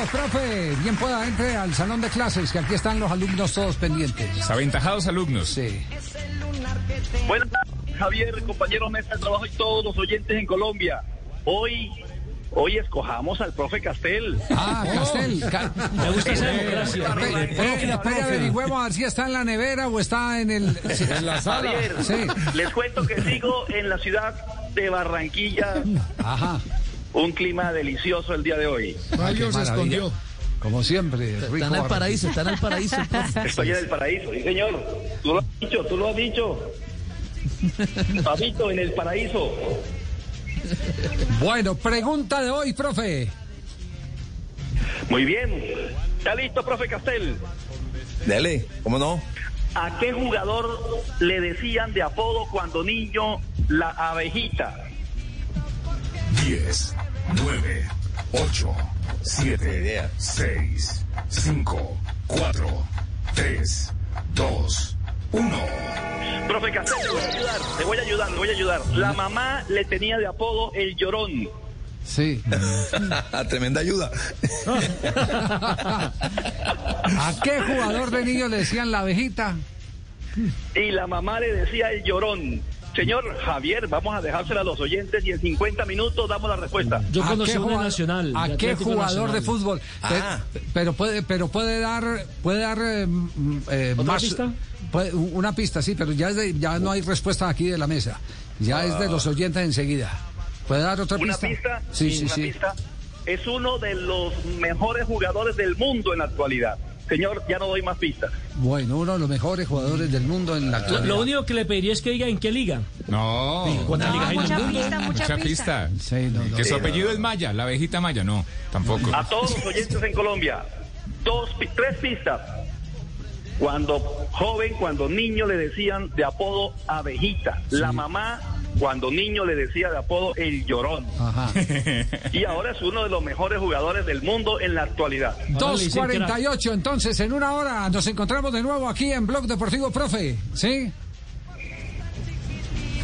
Listo, profe. Bien pueda, entre al salón de clases, que aquí están los alumnos todos pendientes. Aventajados alumnos. Sí. Bueno, Javier, compañero mesa de trabajo y todos los oyentes en Colombia. Hoy, hoy escojamos al profe Castel. Ah, Castel. Ca- Me gusta esa democracia. espere, averigüemos a ver si está en la nevera o está en el... En la Javier, Sí. les cuento que sigo en la ciudad de Barranquilla. Ajá. Un clima delicioso el día de hoy. Mario se escondió. Como siempre, rico. Está en el paraíso, está en el paraíso. Estoy en el paraíso, sí señor. Tú lo has dicho, tú lo has dicho. Papito, en el paraíso. Bueno, pregunta de hoy, profe. Muy bien. ¿Está listo, profe Castel? Dele, ¿cómo no? ¿A qué jugador le decían de apodo cuando niño la abejita? 10, 9, 8, 7, 6, 5, 4, 3, 2, 1. Profe Castel, te voy a ayudar, te voy a ayudar, te voy a ayudar. La mamá le tenía de apodo el llorón. Sí. Tremenda ayuda. ¿A qué jugador de niño le decían la abejita? Y la mamá le decía el llorón. Señor Javier, vamos a dejársela a los oyentes y en 50 minutos damos la respuesta. Yo ¿A conocí qué una jugador- nacional. ¿A qué jugador de fútbol? Ah. Pe- Pero puede, pero puede dar, puede dar eh, eh, ¿Otra más pista? puede- una pista, sí, pero ya es de- ya no hay respuesta aquí de la mesa. Ya es de los oyentes enseguida. ¿Puede dar otra Una pista? pista, Sí, sí, una sí. pista. Es uno de los mejores jugadores del mundo en la actualidad. Señor, ya no doy más pistas. Bueno, uno de los mejores jugadores del mundo en la Lo, actualidad. lo único que le pediría es que diga en qué liga. No. ¿Cuántas ligas hay mucha pista, mucha, Mucha pista. pista. Sí, no, no. Que su apellido es Maya, la abejita Maya, no, tampoco. A todos los oyentes en Colombia, dos, pi- tres pistas. Cuando joven, cuando niño le decían de apodo abejita. La mamá, cuando niño le decía de apodo el llorón. Ajá. Y ahora es uno de los mejores jugadores del mundo en la actualidad. Ahora le dicen 2.48, entonces en una hora nos encontramos de nuevo aquí en Blog Deportivo, profe. ¿Sí?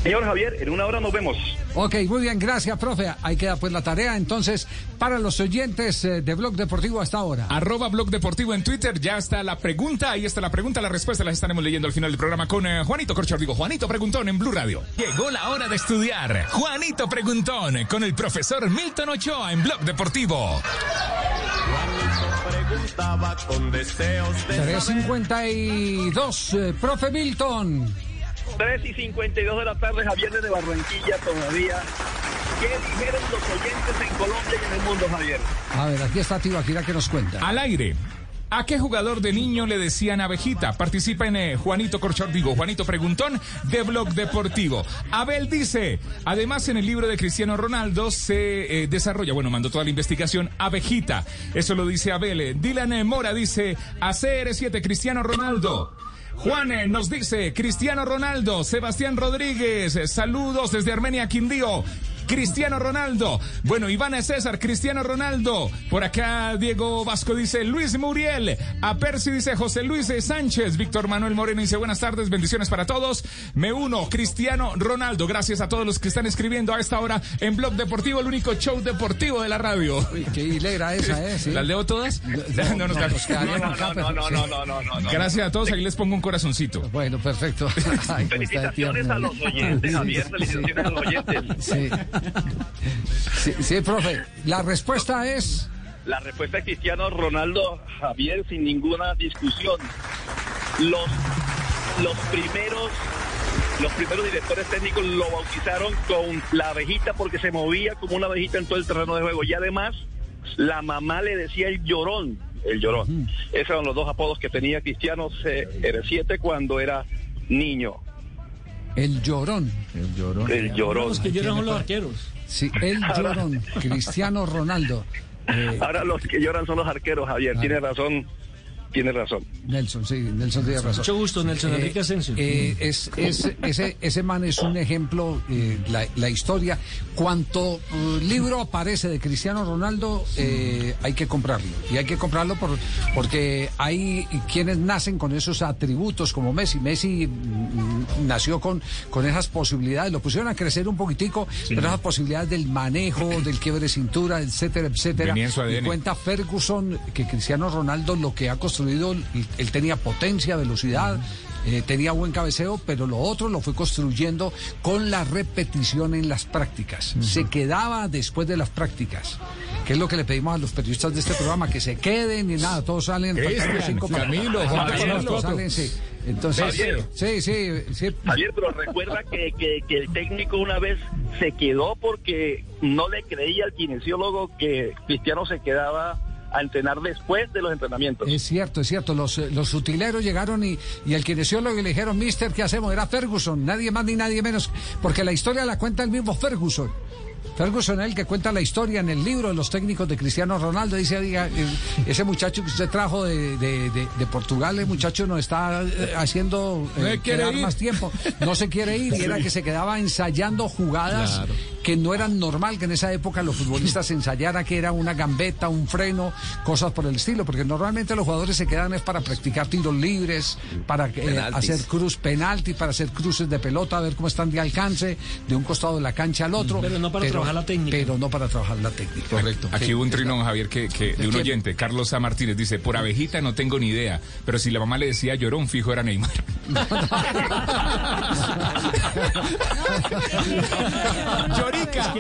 Señor Javier, en una hora nos vemos. Ok, muy bien, gracias, profe. Ahí queda pues la tarea entonces para los oyentes eh, de Blog Deportivo hasta ahora. Arroba Blog Deportivo en Twitter, ya está la pregunta, ahí está la pregunta, la respuesta las estaremos leyendo al final del programa con eh, Juanito Corchor, digo, Juanito Preguntón en Blue Radio. Llegó la hora de estudiar. Juanito Preguntón con el profesor Milton Ochoa en Blog Deportivo. preguntaba con deseos de 352, eh, profe Milton. 3 y 52 de la tarde, Javier desde Barranquilla todavía. ¿Qué dijeron los oyentes en Colombia y en el mundo, Javier? A ver, aquí está Tibaquira que nos cuenta. Al aire. ¿A qué jugador de niño le decían abejita? Participa en eh, Juanito Corchor, digo, Juanito Preguntón de Blog Deportivo. Abel dice, además en el libro de Cristiano Ronaldo se eh, desarrolla, bueno, mandó toda la investigación, abejita. Eso lo dice Abel. Dylan eh, Mora dice, ACR7, Cristiano Ronaldo. Juan eh, nos dice, Cristiano Ronaldo, Sebastián Rodríguez, eh, saludos desde Armenia, Quindío. Cristiano Ronaldo. Bueno, Iván César, Cristiano Ronaldo. Por acá Diego Vasco dice Luis Muriel. A Percy dice José Luis Sánchez. Víctor Manuel Moreno dice buenas tardes, bendiciones para todos. Me uno, Cristiano Ronaldo. Gracias a todos los que están escribiendo a esta hora en Blog Deportivo, el único show deportivo de la radio. Uy, qué hilera esa, ¿eh? Sí. ¿Las leo todas? No, No, nos no, No, no, no. Gracias a todos, ahí les pongo un corazoncito. Bueno, perfecto. Ay, de Felicitaciones a los oyentes, Javier. Felicitaciones a los oyentes. Sí. Sí, sí, profe. La respuesta es... La respuesta es Cristiano Ronaldo, Javier, sin ninguna discusión. Los, los primeros los primeros directores técnicos lo bautizaron con la abejita porque se movía como una abejita en todo el terreno de juego. Y además, la mamá le decía el llorón. El llorón. Esos eran los dos apodos que tenía Cristiano eh, R7 cuando era niño. El llorón. El llorón. Los que lloran son los arqueros. Sí, el llorón. Cristiano Ronaldo. Eh, Ahora los que lloran son los arqueros, Javier. Tiene razón tiene razón. Nelson, sí, Nelson tiene razón. Mucho gusto, Nelson Eh, Enrique Asensio. eh, es, es- ese, ese man es un ejemplo, eh, la, la historia. Cuanto eh, libro aparece de Cristiano Ronaldo, eh, hay que comprarlo. Y hay que comprarlo por, porque hay quienes nacen con esos atributos como Messi. Messi mm, nació con, con esas posibilidades, lo pusieron a crecer un poquitico, pero esas posibilidades del manejo, del quiebre de cintura, etcétera, etcétera. Y cuenta Ferguson que Cristiano Ronaldo lo que ha construido, él, él tenía potencia, velocidad, eh, tenía buen cabeceo, pero lo otro lo fue construyendo con la repetición en las prácticas. Se quedaba después de las prácticas, que es lo que le pedimos a los periodistas de este programa, que se queden y nada, todos salen. cinco Camilo. Juan salen, sí. Entonces, Javier. sí, sí, sí. Javier, pero recuerda que, que, que el técnico una vez se quedó porque no le creía al kinesiólogo que Cristiano se quedaba a entrenar después de los entrenamientos. Es cierto, es cierto. Los, eh, los utileros llegaron y, y el kinesiólogo le dijeron, Mister, ¿qué hacemos? Era Ferguson, nadie más ni nadie menos, porque la historia la cuenta el mismo Ferguson. Ferguson es el que cuenta la historia en el libro de los técnicos de Cristiano Ronaldo. Dice, "Oiga, eh, ese muchacho que usted trajo de, de- de- de Portugal, el muchacho no está eh, haciendo eh, No quedar ir. más tiempo. No se quiere ir. Y era que se quedaba ensayando jugadas que no eran normal que en esa época los futbolistas ensayaran que era una gambeta, un freno, cosas por el estilo, porque normalmente los jugadores se quedan es para practicar tiros libres, para eh, hacer cruz penalti, para hacer cruces de pelota, a ver cómo están de alcance de un costado de la cancha al otro. Pero no para trabajar la técnica. Pero no para trabajar la técnica. Correcto. Aquí hubo un trinón, Javier, que, que de un oyente, Carlos A. Martínez, dice, por abejita no tengo ni idea, pero si la mamá le decía llorón, fijo era Neymar. Llorica.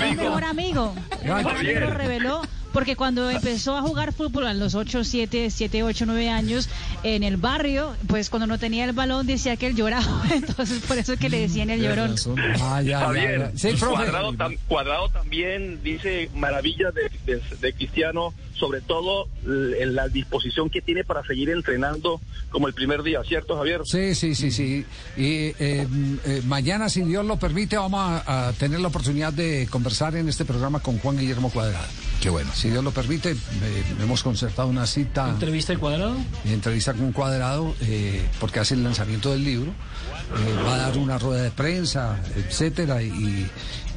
mi mejor amigo. Mi mejor amigo lo reveló porque cuando empezó a jugar fútbol a los 8, 7, 7, 8, 9 años en el barrio, pues cuando no tenía el balón decía que él lloraba. Entonces por eso es que le decían el llorón. Ah, ya, Javier, ya. Sí, profe. Cuadrado, tam- Cuadrado también dice maravillas de, de- de Cristiano, sobre todo en la disposición que tiene para seguir entrenando como el primer día, ¿cierto, Javier? Sí, sí, sí, sí. Y eh, eh, mañana, si Dios lo permite, vamos a, a tener la oportunidad de conversar en este programa con Juan Guillermo Cuadrado. Qué bueno. Si Dios lo permite, eh, hemos concertado una cita, Entrevista al cuadrado. entrevista con Cuadrado, eh, porque hace el lanzamiento del libro. Eh, va a dar una rueda de prensa, etcétera, y,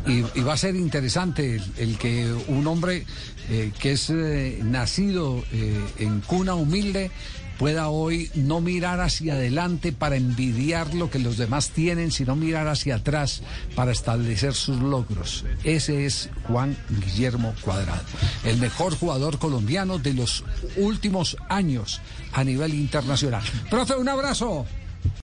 y- y va a ser interesante el, el que un hombre eh, que es eh, nacido eh, en cuna humilde pueda hoy no mirar hacia adelante para envidiar lo que los demás tienen, sino mirar hacia atrás para establecer sus logros. Ese es Juan Guillermo Cuadrado, el mejor jugador colombiano de los últimos años a nivel internacional. Profe, un abrazo.